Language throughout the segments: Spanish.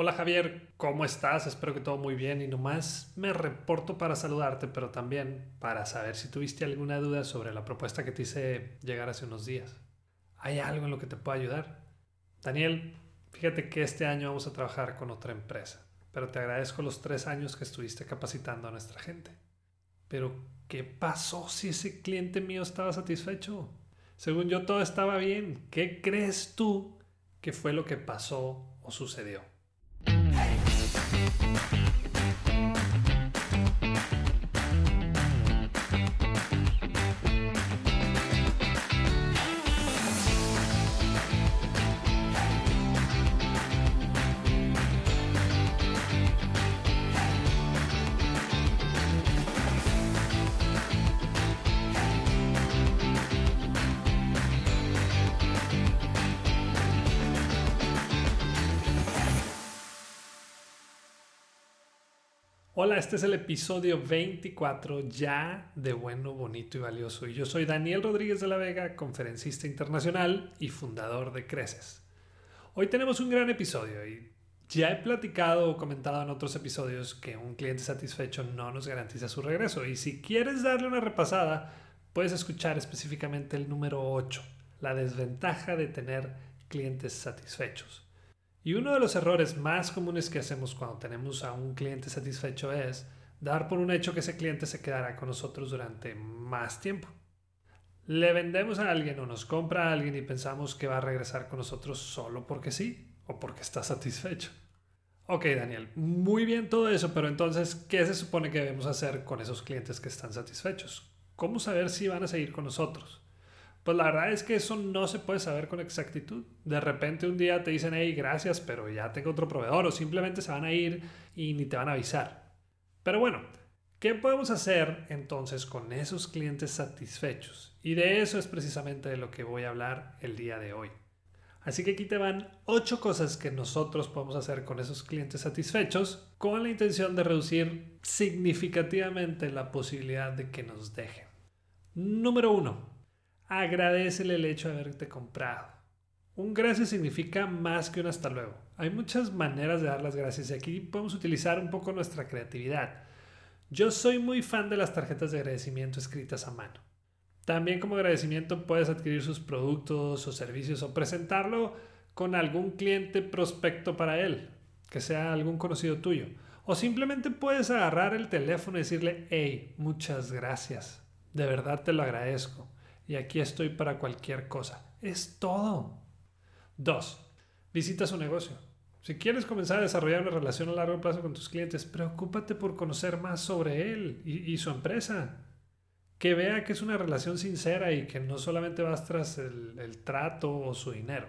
Hola Javier, ¿cómo estás? Espero que todo muy bien y nomás me reporto para saludarte, pero también para saber si tuviste alguna duda sobre la propuesta que te hice llegar hace unos días. ¿Hay algo en lo que te pueda ayudar? Daniel, fíjate que este año vamos a trabajar con otra empresa, pero te agradezco los tres años que estuviste capacitando a nuestra gente. Pero, ¿qué pasó si ese cliente mío estaba satisfecho? Según yo todo estaba bien. ¿Qué crees tú que fue lo que pasó o sucedió? Thank you. Hola, este es el episodio 24 ya de Bueno, Bonito y Valioso. Y yo soy Daniel Rodríguez de la Vega, conferencista internacional y fundador de Creces. Hoy tenemos un gran episodio y ya he platicado o comentado en otros episodios que un cliente satisfecho no nos garantiza su regreso. Y si quieres darle una repasada, puedes escuchar específicamente el número 8, la desventaja de tener clientes satisfechos. Y uno de los errores más comunes que hacemos cuando tenemos a un cliente satisfecho es dar por un hecho que ese cliente se quedará con nosotros durante más tiempo. Le vendemos a alguien o nos compra a alguien y pensamos que va a regresar con nosotros solo porque sí o porque está satisfecho. Ok, Daniel, muy bien todo eso, pero entonces, ¿qué se supone que debemos hacer con esos clientes que están satisfechos? ¿Cómo saber si van a seguir con nosotros? Pues la verdad es que eso no se puede saber con exactitud. De repente un día te dicen, hey, gracias, pero ya tengo otro proveedor, o simplemente se van a ir y ni te van a avisar. Pero bueno, ¿qué podemos hacer entonces con esos clientes satisfechos? Y de eso es precisamente de lo que voy a hablar el día de hoy. Así que aquí te van ocho cosas que nosotros podemos hacer con esos clientes satisfechos con la intención de reducir significativamente la posibilidad de que nos dejen. Número uno agradecele el hecho de haberte comprado. Un gracias significa más que un hasta luego. Hay muchas maneras de dar las gracias y aquí podemos utilizar un poco nuestra creatividad. Yo soy muy fan de las tarjetas de agradecimiento escritas a mano. También como agradecimiento puedes adquirir sus productos o servicios o presentarlo con algún cliente prospecto para él, que sea algún conocido tuyo. O simplemente puedes agarrar el teléfono y decirle, hey, muchas gracias. De verdad te lo agradezco y aquí estoy para cualquier cosa. Es todo. 2. Visita su negocio. Si quieres comenzar a desarrollar una relación a largo plazo con tus clientes, preocúpate por conocer más sobre él y, su empresa. Que vea que es una relación sincera y que no solamente vas tras el, trato o su dinero.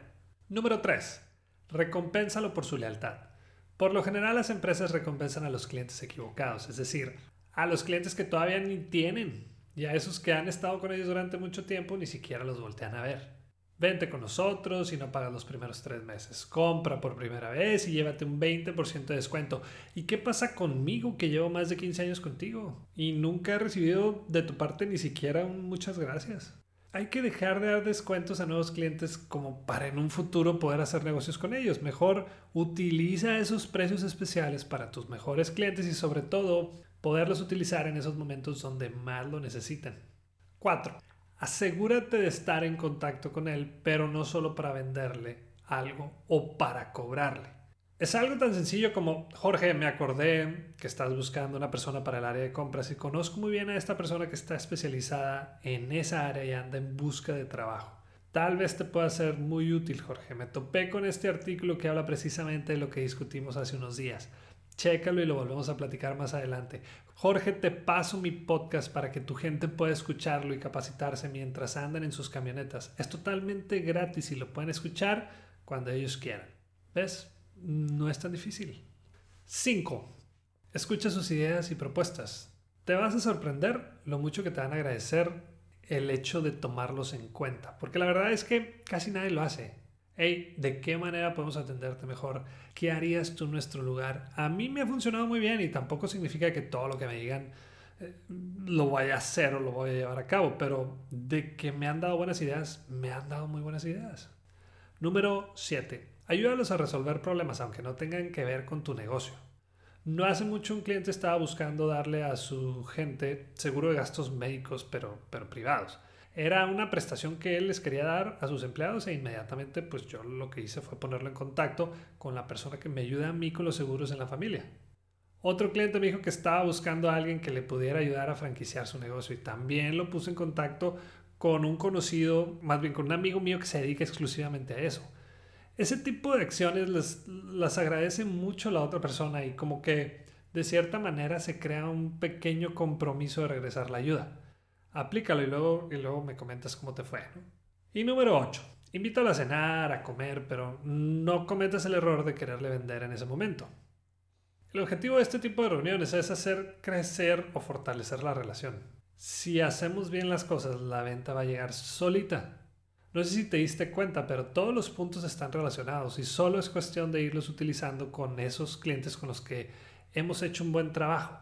Número 3. Recompénsalo por su lealtad. Por lo general las empresas recompensan a los clientes equivocados, es decir, a los clientes que todavía ni tienen y a esos que han estado con ellos durante mucho tiempo ni siquiera los voltean a ver. Vente con nosotros y no pagas los primeros tres meses. Compra por primera vez y llévate un 20% de descuento. ¿Y qué pasa conmigo que llevo más de 15 años contigo? Y nunca he recibido de tu parte ni siquiera un muchas gracias. Hay que dejar de dar descuentos a nuevos clientes como para en un futuro poder hacer negocios con ellos. Mejor utiliza esos precios especiales para tus mejores clientes y sobre todo poderlos utilizar en esos momentos donde más lo necesitan. 4. Asegúrate de estar en contacto con él, pero no solo para venderle algo o para cobrarle. Es algo tan sencillo como, Jorge, me acordé que estás buscando una persona para el área de compras y conozco muy bien a esta persona que está especializada en esa área y anda en busca de trabajo. Tal vez te pueda ser muy útil, Jorge. Me topé con este artículo que habla precisamente de lo que discutimos hace unos días. Chécalo y lo volvemos a platicar más adelante. Jorge, te paso mi podcast para que tu gente pueda escucharlo y capacitarse mientras andan en sus camionetas. Es totalmente gratis y lo pueden escuchar cuando ellos quieran. ¿Ves? No es tan difícil. 5. Escucha sus ideas y propuestas. Te vas a sorprender lo mucho que te van a agradecer el hecho de tomarlos en cuenta, porque la verdad es que casi nadie lo hace hey, ¿de qué manera podemos atenderte mejor? ¿Qué harías tú en nuestro lugar? A mí me ha funcionado muy bien y tampoco significa que todo lo que me digan eh, lo vaya a hacer o lo voy a llevar a cabo, pero de que me han dado buenas ideas, me han dado muy buenas ideas. Número 7. Ayúdalos a resolver problemas aunque no tengan que ver con tu negocio. No hace mucho un cliente estaba buscando darle a su gente seguro de gastos médicos, pero, pero privados. Era una prestación que él les quería dar a sus empleados e inmediatamente pues yo lo que hice fue ponerlo en contacto con la persona que me ayuda a mí con los seguros en la familia. Otro cliente me dijo que estaba buscando a alguien que le pudiera ayudar a franquiciar su negocio y también lo puse en contacto con un conocido, más bien con un amigo mío que se dedica exclusivamente a eso ese tipo de acciones las agradece mucho la otra persona y como que de cierta manera se crea un pequeño compromiso de regresar la ayuda. Aplícalo y luego, y luego me comentas cómo te fue. Y número 8. Invítalo a cenar, a comer, pero no cometas el error de quererle vender en ese momento. El objetivo de este tipo de reuniones es hacer crecer o fortalecer la relación. Si hacemos bien las cosas, la venta va a llegar solita. No sé si te diste cuenta, pero todos los puntos están relacionados y solo es cuestión de irlos utilizando con esos clientes con los que hemos hecho un buen trabajo.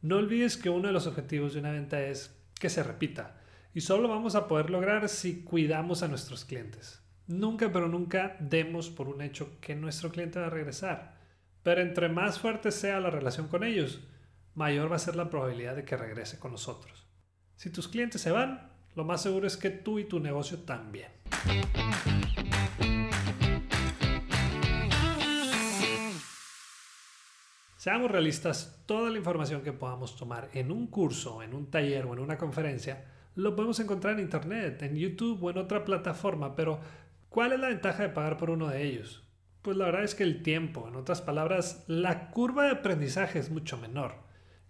No olvides que uno de los objetivos de una venta es que se repita y solo vamos a poder lograr si cuidamos a nuestros clientes. Nunca, pero nunca demos por un hecho que nuestro cliente va a regresar. Pero entre más fuerte sea la relación con ellos, mayor va a ser la probabilidad de que regrese con nosotros. Si tus clientes se van, lo más seguro es que tú y tu negocio también. Seamos realistas, toda la información que podamos tomar en un curso, en un taller o en una conferencia, lo podemos encontrar en Internet, en YouTube o en otra plataforma, pero ¿cuál es la ventaja de pagar por uno de ellos? Pues la verdad es que el tiempo, en otras palabras, la curva de aprendizaje es mucho menor.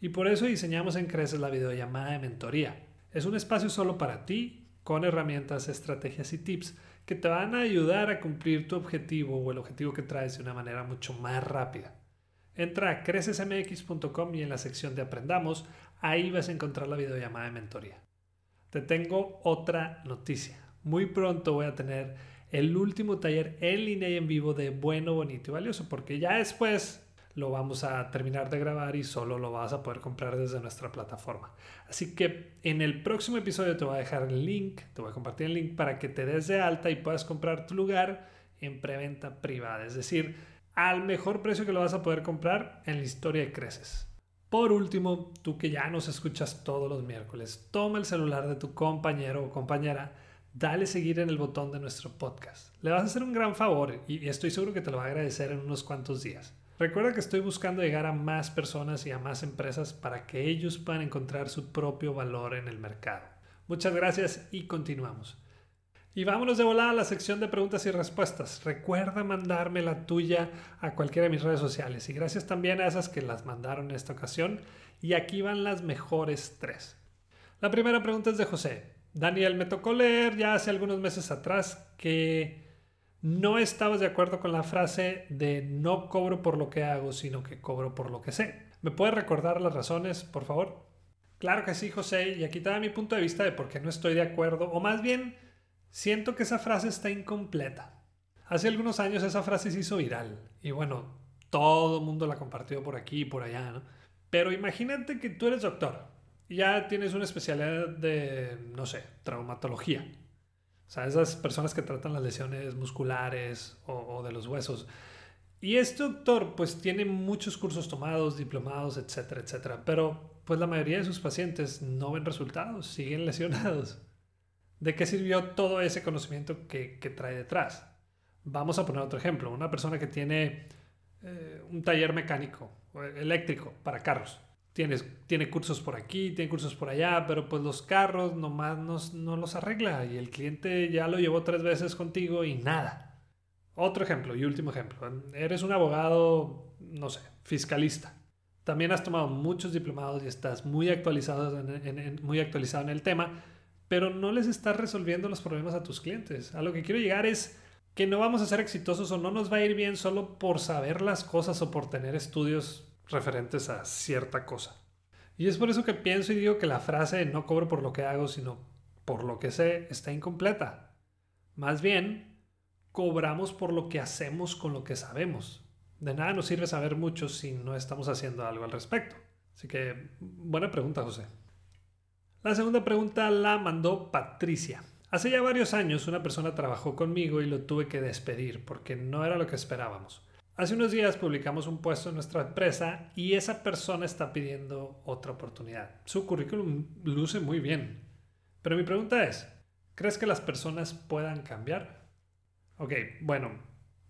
Y por eso diseñamos en Creces la videollamada de mentoría es un espacio solo para ti, con herramientas, estrategias y tips que te van a ayudar a cumplir tu objetivo o el objetivo que traes de una manera mucho más rápida. Entra a crecesmx.com y en la sección de Aprendamos, ahí vas a encontrar la videollamada de mentoría. Te tengo otra noticia. Muy pronto voy a tener el último taller en línea y en vivo de bueno, bonito y valioso, porque ya después lo vamos a terminar de grabar y solo lo vas a poder comprar desde nuestra plataforma. Así que en el próximo episodio te voy a dejar el link, te voy a compartir el link para que te des de alta y puedas comprar tu lugar en preventa privada, es decir, al mejor precio que lo vas a poder comprar en la historia de Creces. Por último, tú que ya nos escuchas todos los miércoles, toma el celular de tu compañero o compañera, dale seguir en el botón de nuestro podcast. Le vas a hacer un gran favor y estoy seguro que te lo va a agradecer en unos cuantos días. Recuerda que estoy buscando llegar a más personas y a más empresas para que ellos puedan encontrar su propio valor en el mercado. Muchas gracias y continuamos. Y vámonos de volada a la sección de preguntas y respuestas. Recuerda mandarme la tuya a cualquiera de mis redes sociales. Y gracias también a esas que las mandaron en esta ocasión. Y aquí van las mejores tres. La primera pregunta es de José. Daniel, me tocó leer ya hace algunos meses atrás que no estabas de acuerdo con la frase de no cobro por lo que hago, sino que cobro por lo que sé. ¿Me puedes recordar las razones, por favor? Claro que sí, José, y aquí te da mi punto de vista de por qué no estoy de acuerdo, o más bien, siento que esa frase está incompleta. Hace algunos años esa frase se hizo viral, y bueno, todo el mundo la compartió por aquí y por allá, ¿no? Pero imagínate que tú eres doctor y ya tienes una especialidad de, no sé, traumatología o sea, esas personas que tratan las lesiones musculares o, de los huesos. Y este doctor pues tiene muchos cursos tomados, diplomados, etcétera, etcétera. Pero pues la mayoría de sus pacientes no ven resultados, siguen lesionados. ¿De qué sirvió todo ese conocimiento que, trae detrás? Vamos a poner otro ejemplo. Una persona que tiene eh, un taller mecánico, eléctrico para carros tiene cursos por aquí, tiene cursos por allá, pero pues los carros nomás no los arregla y el cliente ya lo llevó tres veces contigo y nada. Otro ejemplo y último ejemplo. Eres un abogado, no sé, fiscalista. También has tomado muchos diplomados y estás muy actualizado muy actualizado en el tema, pero no les estás resolviendo los problemas a tus clientes. A lo que quiero llegar es que no vamos a ser exitosos o no nos va a ir bien solo por saber las cosas o por tener estudios referentes a cierta cosa. Y es por eso que pienso y digo que la frase no cobro por lo que hago, sino por lo que sé está incompleta. Más bien, cobramos por lo que hacemos con lo que sabemos. De nada nos sirve saber mucho si no estamos haciendo algo al respecto. Así que, buena pregunta, José. La segunda pregunta la mandó Patricia. Hace ya varios años una persona trabajó conmigo y lo tuve que despedir porque no era lo que esperábamos. Hace unos días publicamos un puesto en nuestra empresa y esa persona está pidiendo otra oportunidad. Su currículum luce muy bien. Pero mi pregunta es, ¿crees que las personas puedan cambiar? Ok, bueno,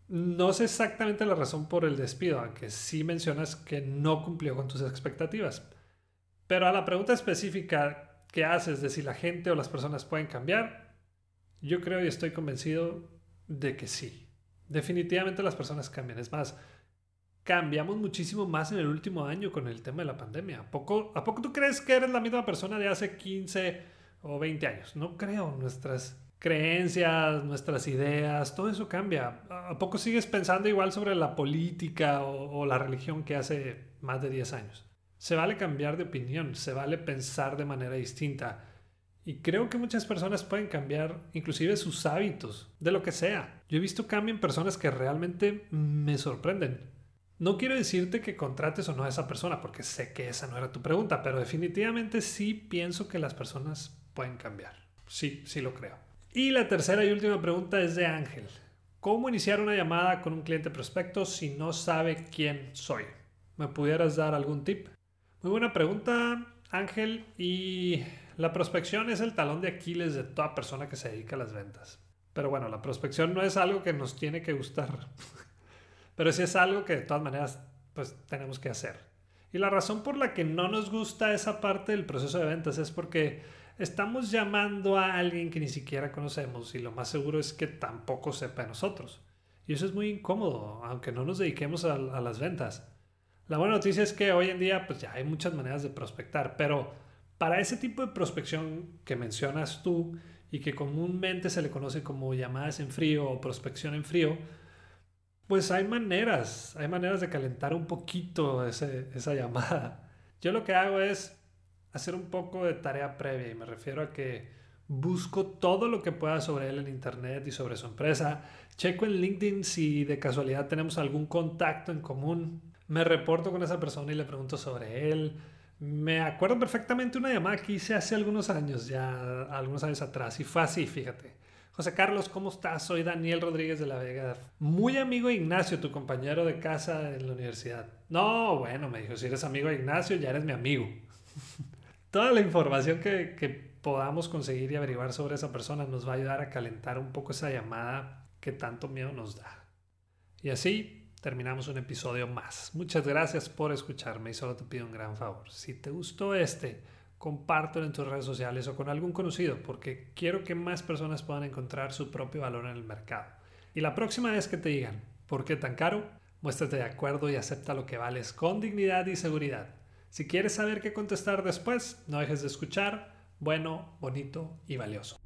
no sé exactamente la razón por el despido, aunque sí mencionas que no cumplió con tus expectativas. Pero a la pregunta específica que haces de si la gente o las personas pueden cambiar, yo creo y estoy convencido de que sí. Definitivamente las personas cambian. Es más, cambiamos muchísimo más en el último año con el tema de la pandemia. ¿A poco, ¿A poco tú crees que eres la misma persona de hace 15 o 20 años? No creo. Nuestras creencias, nuestras ideas, todo eso cambia. ¿A poco sigues pensando igual sobre la política o, o la religión que hace más de 10 años? Se vale cambiar de opinión, se vale pensar de manera distinta y creo que muchas personas pueden cambiar inclusive sus hábitos, de lo que sea. Yo he visto cambio en personas que realmente me sorprenden. No quiero decirte que contrates o no a esa persona, porque sé que esa no era tu pregunta, pero definitivamente sí pienso que las personas pueden cambiar. Sí, sí lo creo. Y la tercera y última pregunta es de Ángel. ¿Cómo iniciar una llamada con un cliente prospecto si no sabe quién soy? ¿Me pudieras dar algún tip? Muy buena pregunta, Ángel, y la prospección es el talón de Aquiles de toda persona que se dedica a las ventas. Pero bueno, la prospección no es algo que nos tiene que gustar, pero sí es algo que de todas maneras pues tenemos que hacer. Y la razón por la que no nos gusta esa parte del proceso de ventas es porque estamos llamando a alguien que ni siquiera conocemos y lo más seguro es que tampoco sepa de nosotros. Y eso es muy incómodo, aunque no nos dediquemos a, a las ventas. La buena noticia es que hoy en día pues ya hay muchas maneras de prospectar, pero para ese tipo de prospección que mencionas tú y que comúnmente se le conoce como llamadas en frío o prospección en frío, pues hay maneras, hay maneras de calentar un poquito esa llamada. Yo lo que hago es hacer un poco de tarea previa y me refiero a que busco todo lo que pueda sobre él en internet y sobre su empresa. Checo en LinkedIn si de casualidad tenemos algún contacto en común. Me reporto con esa persona y le pregunto sobre él. Me acuerdo perfectamente una llamada que hice hace algunos años, ya algunos años atrás, y fue así, fíjate. José Carlos, ¿cómo estás? Soy Daniel Rodríguez de la Vega. Muy amigo de Ignacio, tu compañero de casa en la universidad. No, bueno, me dijo, si eres amigo de Ignacio, ya eres mi amigo. Toda la información que, que podamos conseguir y averiguar sobre esa persona nos va a ayudar a calentar un poco esa llamada que tanto miedo nos da. Y así terminamos un episodio más. Muchas gracias por escucharme y solo te pido un gran favor. Si te gustó este, compártelo en tus redes sociales o con algún conocido porque quiero que más personas puedan encontrar su propio valor en el mercado. Y la próxima vez que te digan, ¿por qué tan caro? Muéstrate de acuerdo y acepta lo que vales con dignidad y seguridad. Si quieres saber qué contestar después, no dejes de escuchar bueno, bonito y valioso.